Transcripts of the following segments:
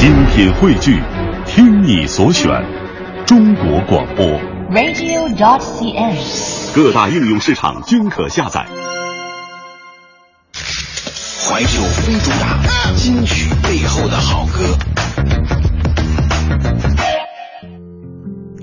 精品汇聚，听你所选，中国广播。radio.cn。各大应用市场均可下载。怀旧非主打，金曲背后的好歌。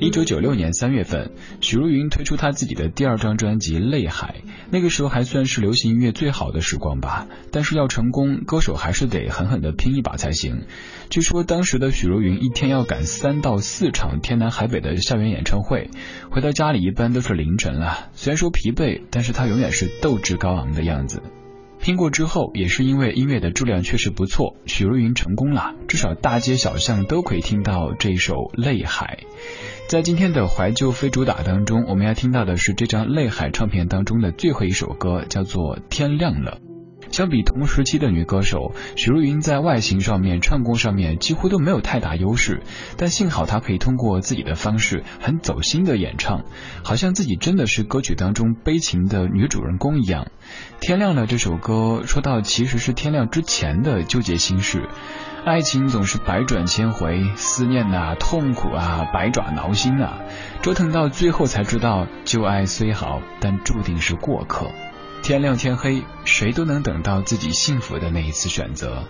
一九九六年三月份，许茹芸推出她自己的第二张专辑《泪海》，那个时候还算是流行音乐最好的时光吧。但是要成功，歌手还是得狠狠的拼一把才行。据说当时的许茹芸一天要赶三到四场天南海北的校园演唱会，回到家里一般都是凌晨了。虽然说疲惫，但是她永远是斗志高昂的样子。听过之后，也是因为音乐的质量确实不错，许茹芸成功了，至少大街小巷都可以听到这首《泪海》。在今天的怀旧非主打当中，我们要听到的是这张《泪海》唱片当中的最后一首歌，叫做《天亮了》。相比同时期的女歌手，许茹芸在外形上面、唱功上面几乎都没有太大优势，但幸好她可以通过自己的方式很走心的演唱，好像自己真的是歌曲当中悲情的女主人公一样。天亮了这首歌说到其实是天亮之前的纠结心事，爱情总是百转千回，思念啊、痛苦啊、百爪挠心啊，折腾到最后才知道，旧爱虽好，但注定是过客。天亮天黑，谁都能等到自己幸福的那一次选择。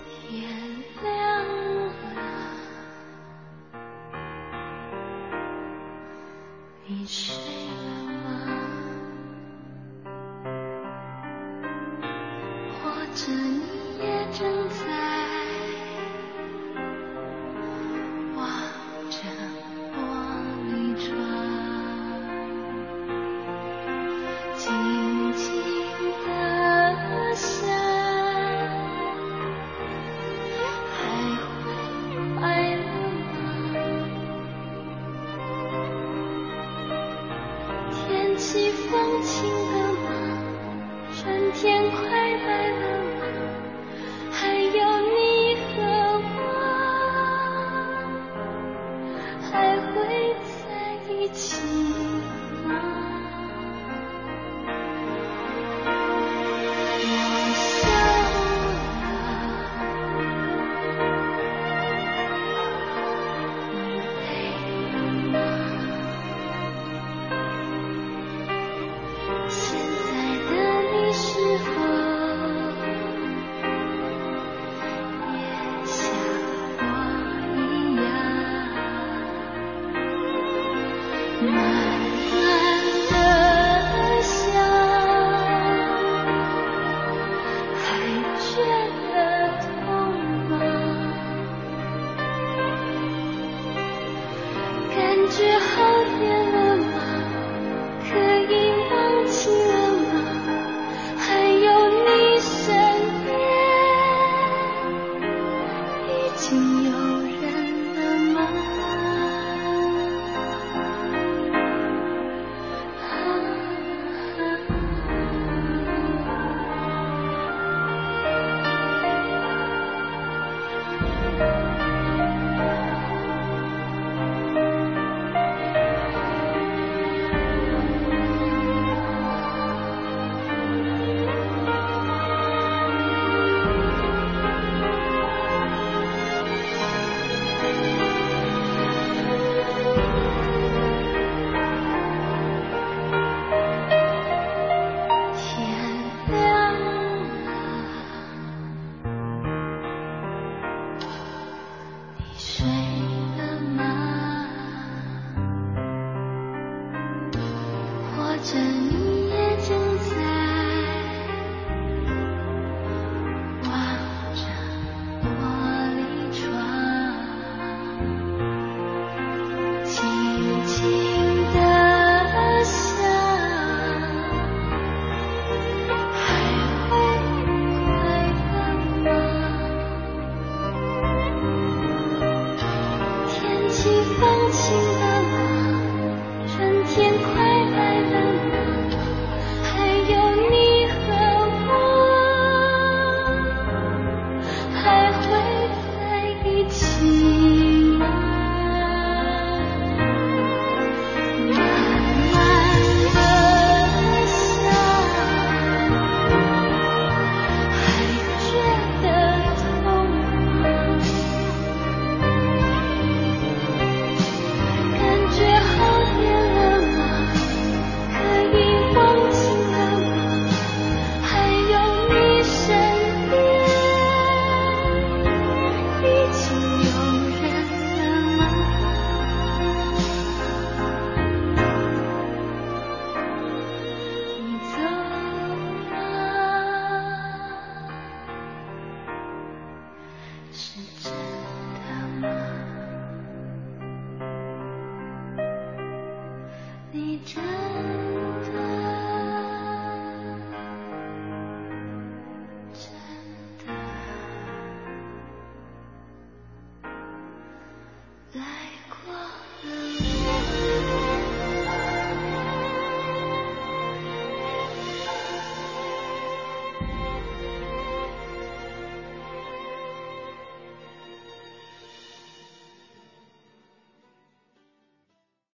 放晴仅有